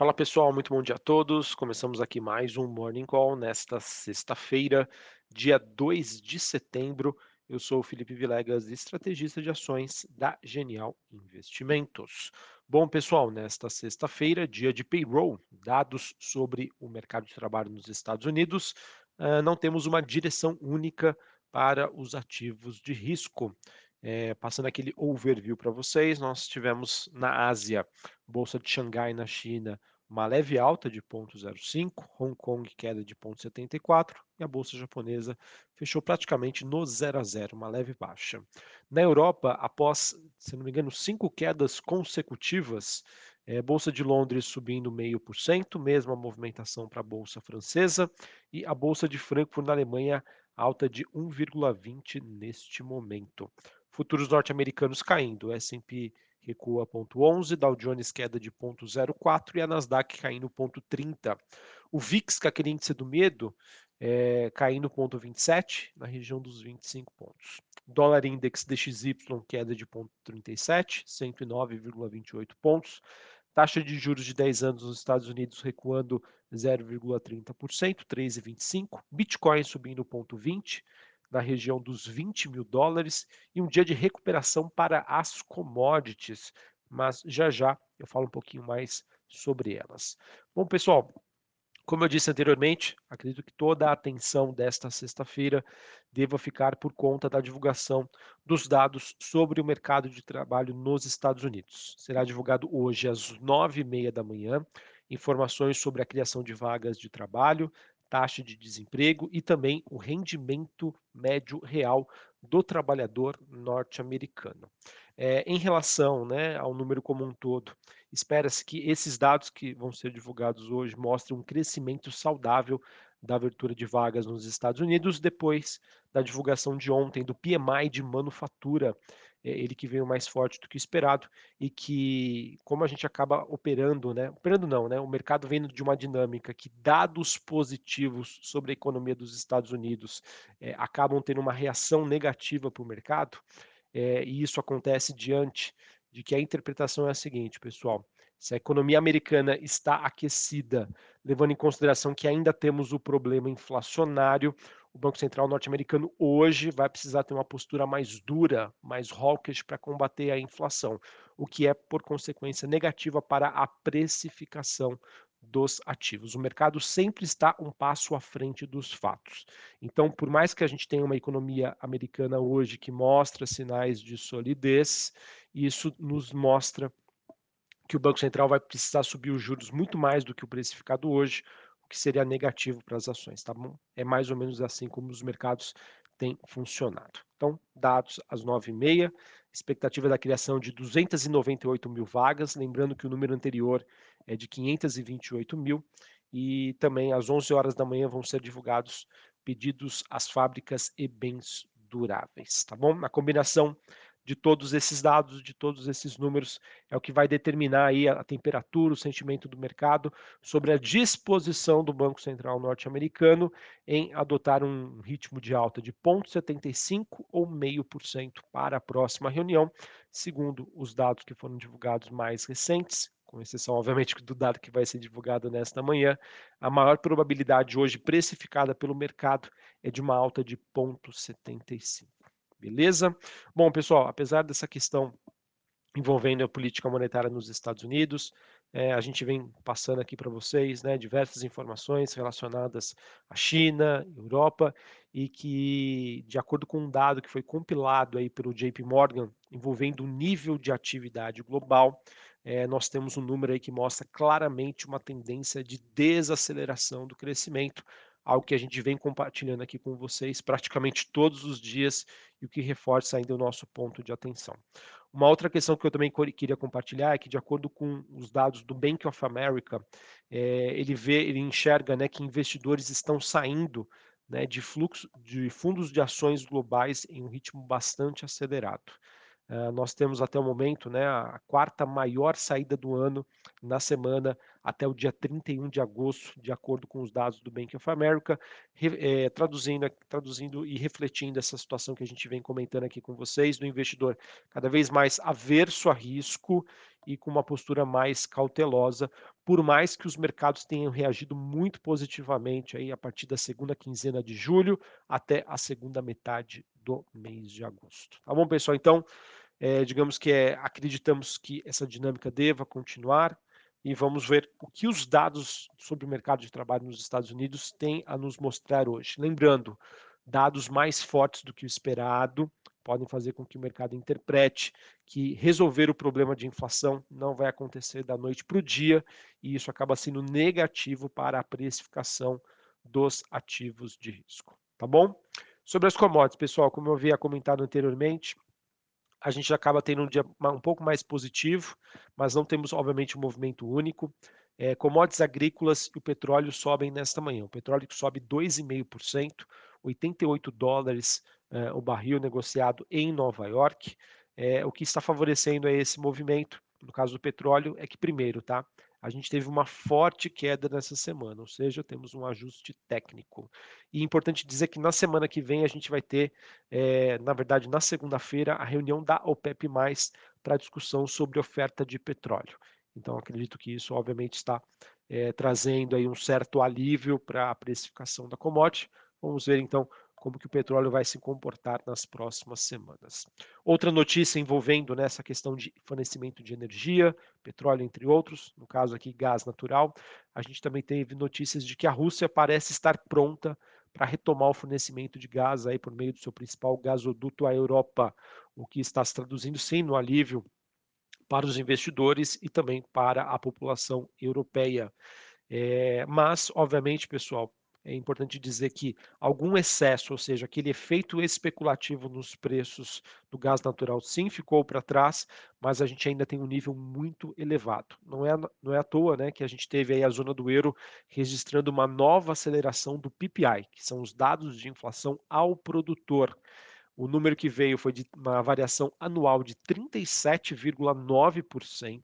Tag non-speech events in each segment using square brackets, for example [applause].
Fala pessoal, muito bom dia a todos. Começamos aqui mais um Morning Call nesta sexta-feira, dia 2 de setembro. Eu sou o Felipe Vilegas, estrategista de ações da Genial Investimentos. Bom, pessoal, nesta sexta-feira, dia de payroll, dados sobre o mercado de trabalho nos Estados Unidos, uh, não temos uma direção única para os ativos de risco. É, passando aquele overview para vocês, nós tivemos na Ásia, Bolsa de Xangai na China, uma leve alta de 0,05, Hong Kong queda de 0,74 e a bolsa japonesa fechou praticamente no 0 a 0, uma leve baixa. Na Europa, após, se não me engano, cinco quedas consecutivas, é, bolsa de Londres subindo 0,5%, mesma movimentação para a bolsa francesa e a bolsa de Frankfurt na Alemanha alta de 1,20 neste momento. Futuros norte-americanos caindo, S&P recua 0,11, Dow Jones queda de 0,04 e a Nasdaq caindo 0,30. O VIX, que é aquele índice do medo, é, caindo 0,27 na região dos 25 pontos. Dólar Index DXY queda de 0,37, 109,28 pontos. Taxa de juros de 10 anos nos Estados Unidos recuando 0,30%, 3,25. Bitcoin subindo 0,20 na região dos 20 mil dólares e um dia de recuperação para as commodities, mas já já eu falo um pouquinho mais sobre elas. Bom, pessoal, como eu disse anteriormente, acredito que toda a atenção desta sexta-feira deva ficar por conta da divulgação dos dados sobre o mercado de trabalho nos Estados Unidos. Será divulgado hoje às nove e meia da manhã informações sobre a criação de vagas de trabalho, taxa de desemprego e também o rendimento médio real do trabalhador norte-americano. É, em relação né, ao número como um todo, espera-se que esses dados que vão ser divulgados hoje mostrem um crescimento saudável da abertura de vagas nos Estados Unidos depois da divulgação de ontem do PMI de manufatura ele que veio mais forte do que esperado e que, como a gente acaba operando, né? Operando não, né? O mercado vem de uma dinâmica que dados positivos sobre a economia dos Estados Unidos é, acabam tendo uma reação negativa para o mercado, é, e isso acontece diante de que a interpretação é a seguinte, pessoal. Se a economia americana está aquecida, levando em consideração que ainda temos o problema inflacionário, o Banco Central norte-americano hoje vai precisar ter uma postura mais dura, mais hawkish para combater a inflação, o que é, por consequência, negativa para a precificação dos ativos. O mercado sempre está um passo à frente dos fatos. Então, por mais que a gente tenha uma economia americana hoje que mostra sinais de solidez, isso nos mostra que o Banco Central vai precisar subir os juros muito mais do que o precificado hoje, que seria negativo para as ações, tá bom? É mais ou menos assim como os mercados têm funcionado. Então, dados às 9h30, expectativa da criação de 298 mil vagas, lembrando que o número anterior é de 528 mil, e também às 11 horas da manhã vão ser divulgados pedidos às fábricas e bens duráveis, tá bom? A combinação de todos esses dados, de todos esses números, é o que vai determinar aí a, temperatura, o sentimento do mercado sobre a disposição do Banco Central norte-americano em adotar um ritmo de alta de 0,75 ou 0,5% para a próxima reunião, segundo os dados que foram divulgados mais recentes, com exceção, obviamente, do dado que vai ser divulgado nesta manhã, a maior probabilidade hoje precificada pelo mercado é de uma alta de 0,75. Beleza? Bom, pessoal, apesar dessa questão envolvendo a política monetária nos Estados Unidos, é, a gente vem passando aqui para vocês né, diversas informações relacionadas à China, Europa, e que, de acordo com um dado que foi compilado aí pelo JP Morgan, envolvendo o nível de atividade global, é, nós temos um número aí que mostra claramente uma tendência de desaceleração do crescimento, algo que a gente vem compartilhando aqui com vocês praticamente todos os dias e o que reforça ainda o nosso ponto de atenção. Uma outra questão que eu também queria compartilhar é que, de acordo com os dados do Bank of America, é, ele vê, ele enxerga né, que investidores estão saindo né, de fluxo de fundos de ações globais em um ritmo bastante acelerado. Uh, nós temos até o momento né, a quarta maior saída do ano na semana até o dia 31 de agosto, de acordo com os dados do Bank of America, é, traduzindo, traduzindo e refletindo essa situação que a gente vem comentando aqui com vocês, do investidor cada vez mais averso a risco e com uma postura mais cautelosa, por mais que os mercados tenham reagido muito positivamente aí a partir da segunda quinzena de julho até a segunda metade do mês de agosto. Tá bom, pessoal? Então, é, digamos que é, acreditamos que essa dinâmica deva continuar e vamos ver o que os dados sobre o mercado de trabalho nos Estados Unidos têm a nos mostrar hoje. Lembrando, dados mais fortes do que o esperado podem fazer com que o mercado interprete que resolver o problema de inflação não vai acontecer da noite para o dia e isso acaba sendo negativo para a precificação dos ativos de risco. Tá bom? Sobre as commodities, pessoal, como eu havia comentado anteriormente, a gente acaba tendo um dia um pouco mais positivo, mas não temos, obviamente, um movimento único. É, commodities agrícolas e o petróleo sobem nesta manhã. O petróleo sobe 2,5%, 88 dólares é, o barril negociado em Nova York. É, o que está favorecendo esse movimento, no caso do petróleo, é que primeiro, tá? A gente teve uma forte queda nessa semana, ou seja, temos um ajuste técnico. E é importante dizer que na semana que vem a gente vai ter, é, na verdade, na segunda-feira, a reunião da OPEP, para discussão sobre oferta de petróleo. Então, acredito que isso, obviamente, está é, trazendo aí um certo alívio para a precificação da commodity. Vamos ver, então, como que o petróleo vai se comportar nas próximas semanas. Outra notícia envolvendo nessa né, questão de fornecimento de energia, petróleo entre outros, no caso aqui gás natural, a gente também teve notícias de que a Rússia parece estar pronta para retomar o fornecimento de gás aí por meio do seu principal gasoduto à Europa, o que está se traduzindo sim no alívio para os investidores e também para a população europeia. É, mas, obviamente, pessoal, é importante dizer que algum excesso, ou seja, aquele efeito especulativo nos preços do gás natural, sim, ficou para trás, mas a gente ainda tem um nível muito elevado. Não é, não é à toa né, que a gente teve aí a zona do euro registrando uma nova aceleração do PPI, que são os dados de inflação ao produtor. O número que veio foi de uma variação anual de 37,9%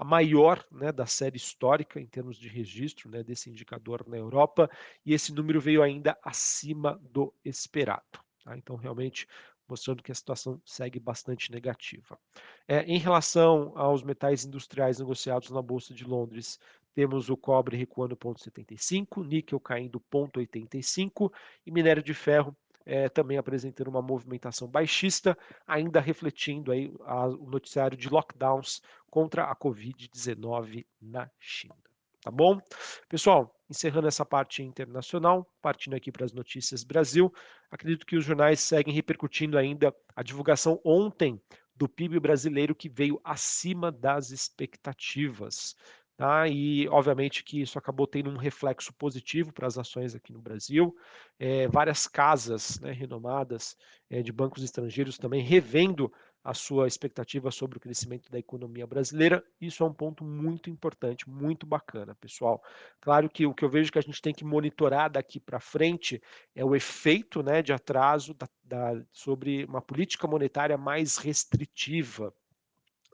a maior né, da série histórica em termos de registro né, desse indicador na Europa, e esse número veio ainda acima do esperado. Tá? Então, realmente, mostrando que a situação segue bastante negativa. É, em relação aos metais industriais negociados na Bolsa de Londres, temos o cobre recuando 0,75, níquel caindo 0,85 e minério de ferro é, também apresentando uma movimentação baixista, ainda refletindo aí a, o noticiário de lockdowns contra a Covid-19 na China. Tá bom? Pessoal, encerrando essa parte internacional, partindo aqui para as notícias Brasil, acredito que os jornais seguem repercutindo ainda a divulgação ontem do PIB brasileiro que veio acima das expectativas. Tá? E, obviamente, que isso acabou tendo um reflexo positivo para as ações aqui no Brasil. É, várias casas né, renomadas é, de bancos estrangeiros também revendo a sua expectativa sobre o crescimento da economia brasileira. Isso é um ponto muito importante, muito bacana, pessoal. Claro que o que eu vejo que a gente tem que monitorar daqui para frente é o efeito né, de atraso da, da, sobre uma política monetária mais restritiva.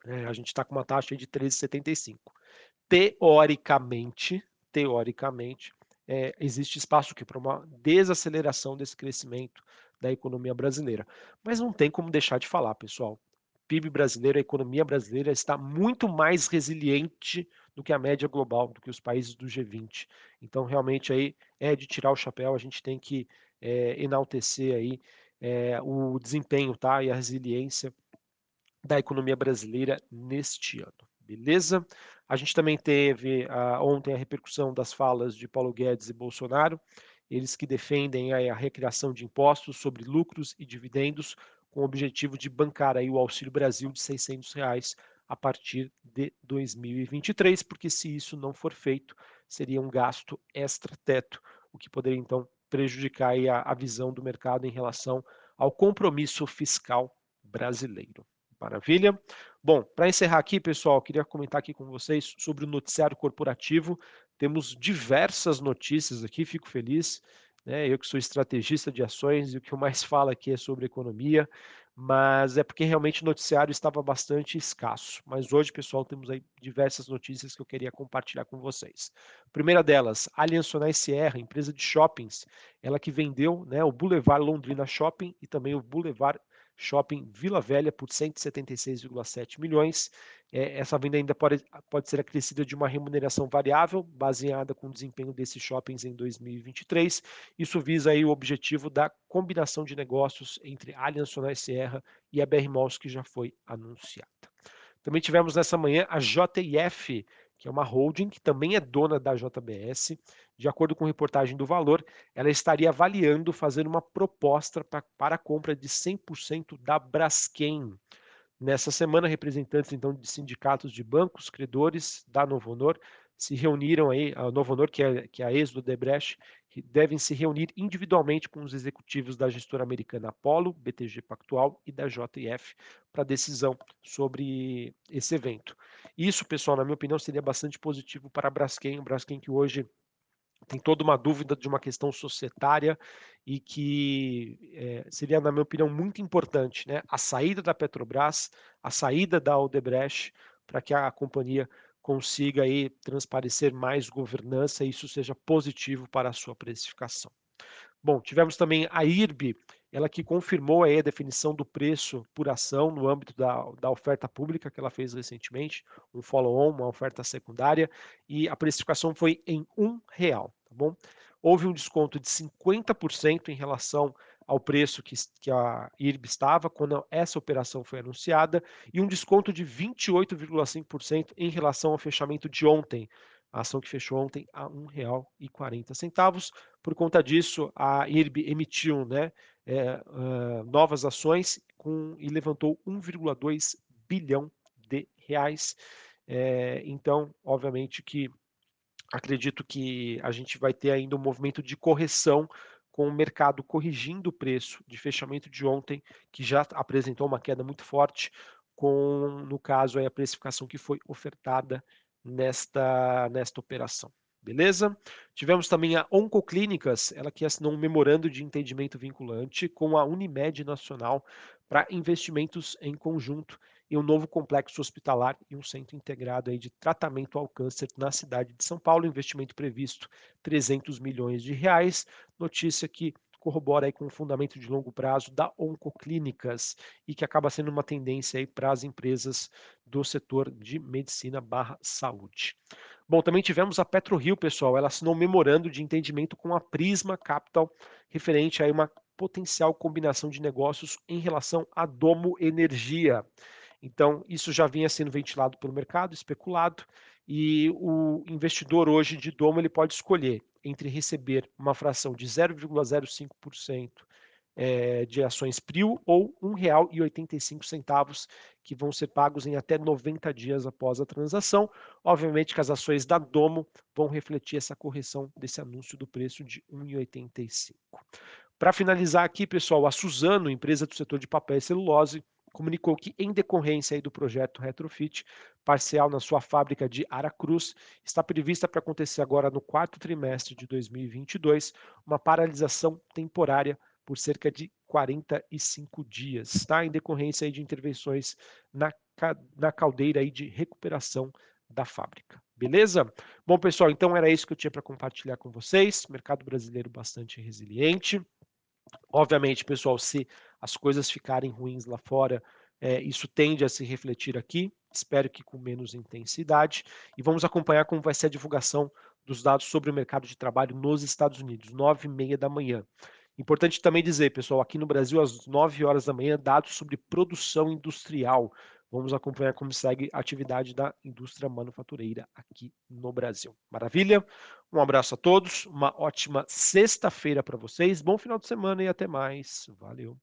É, a gente está com uma taxa de 13,75 teoricamente, teoricamente, é, existe espaço para uma desaceleração desse crescimento da economia brasileira. Mas não tem como deixar de falar, pessoal. O PIB brasileiro, a economia brasileira está muito mais resiliente do que a média global, do que os países do G20. Então, realmente aí é de tirar o chapéu. A gente tem que é, enaltecer aí é, o desempenho, tá, e a resiliência da economia brasileira neste ano. Beleza? A gente também teve uh, ontem a repercussão das falas de Paulo Guedes e Bolsonaro, eles que defendem a, a recriação de impostos sobre lucros e dividendos com o objetivo de bancar aí o Auxílio Brasil de 600 reais a partir de 2023, porque se isso não for feito, seria um gasto extra-teto, o que poderia então prejudicar a, a visão do mercado em relação ao compromisso fiscal brasileiro. Maravilha? Bom, para encerrar aqui, pessoal, queria comentar aqui com vocês sobre o noticiário corporativo. Temos diversas notícias aqui, fico feliz. Né? Eu que sou estrategista de ações e o que eu mais [laughs] falo aqui é sobre economia, mas é porque realmente o noticiário estava bastante escasso. Mas hoje, pessoal, temos aí diversas notícias que eu queria compartilhar com vocês. primeira delas, Allianz Sierra, empresa de shoppings, ela que vendeu né, o Boulevard Londrina Shopping e também o Boulevard Shopping Vila Velha por 176,7 milhões. eh, essa venda ainda pode pode ser acrescida de uma remuneração variável, baseada com o desempenho desses shoppings em 2023. Isso visa aí o objetivo da combinação de negócios entre Allianz Sonae Sierra e a BR Malls, que já foi anunciada. Também tivemos nessa manhã a JIF, que é uma holding que também é dona da JBS. De acordo com reportagem do Valor, ela estaria avaliando fazer uma proposta pra, para a compra de 100% da Braskem. Nessa semana, representantes então de sindicatos de bancos, credores da Novo Honor se reuniram aí, a Novo Honor, que é, que é a ex do Debrecht, devem se reunir individualmente com os executivos da gestora americana Apollo, BTG Pactual e da JF para decisão sobre esse evento. Isso, pessoal, na minha opinião, seria bastante positivo para a Braskem, Braskem que hoje tem toda uma dúvida de uma questão societária e que é, seria, na minha opinião, muito importante, né? A saída da Petrobras, a saída da Odebrecht, para que a companhia consiga aí transparecer mais governança e isso seja positivo para a sua precificação. Bom, tivemos também a IRB, ela que confirmou aí a definição do preço por ação no âmbito da, da oferta pública que ela fez recentemente, um follow-on, uma oferta secundária, e a precificação foi em um real, tá bom? Houve um desconto de 50% em relação ao preço que, que a IRB estava quando essa operação foi anunciada e um desconto de 28,5% em relação ao fechamento de ontem, a ação que fechou ontem a R$ 1,40. Por conta disso, a IRB emitiu né, é, uh, novas ações com, e levantou 1,2 bilhão de reais. É, então, obviamente que acredito que a gente vai ter ainda um movimento de correção com o mercado corrigindo o preço de fechamento de ontem, que já apresentou uma queda muito forte, com, no caso, a precificação que foi ofertada nesta, nesta operação. Beleza? Tivemos também a Oncoclínicas, ela que assinou um memorando de entendimento vinculante com a Unimed Nacional para investimentos em conjunto em um novo complexo hospitalar e um centro integrado aí de tratamento ao câncer na cidade de São Paulo. Investimento previsto 300 milhões de reais. Notícia que corrobora aí com o fundamento de longo prazo da Oncoclínicas e que acaba sendo uma tendência aí para as empresas do setor de medicina barra saúde. Bom, também tivemos a PetroRio, pessoal, ela assinou um memorando de entendimento com a Prisma Capital referente a uma potencial combinação de negócios em relação à Domo Energia. Então, isso já vinha sendo ventilado pelo mercado, especulado, e o investidor hoje de Domo ele pode escolher entre receber uma fração de 0,05% é, de ações PRIO ou R$ 1,85 que vão ser pagos em até 90 dias após a transação. Obviamente que as ações da Domo vão refletir essa correção desse anúncio do preço de R$ 1,85. Para finalizar aqui, pessoal, a Suzano, empresa do setor de papel e celulose, comunicou que, em decorrência do projeto Retrofit parcial na sua fábrica de Aracruz, está prevista para acontecer agora no quarto trimestre de 2022 uma paralisação temporária por cerca de 45 dias, tá? em decorrência de intervenções na, na caldeira de recuperação da fábrica. Beleza? Bom, pessoal, então era isso que eu tinha para compartilhar com vocês. Mercado brasileiro bastante resiliente. Obviamente, pessoal, se as coisas ficarem ruins lá fora, é, isso tende a se refletir aqui. Espero que com menos intensidade. E vamos acompanhar como vai ser a divulgação dos dados sobre o mercado de trabalho nos Estados Unidos, nove e meia da manhã. Importante também dizer, pessoal, aqui no Brasil, às 9 horas da manhã, dados sobre produção industrial. Vamos acompanhar como segue a atividade da indústria manufatureira aqui no Brasil. Maravilha? Um abraço a todos, uma ótima sexta-feira para vocês, bom final de semana e até mais. Valeu!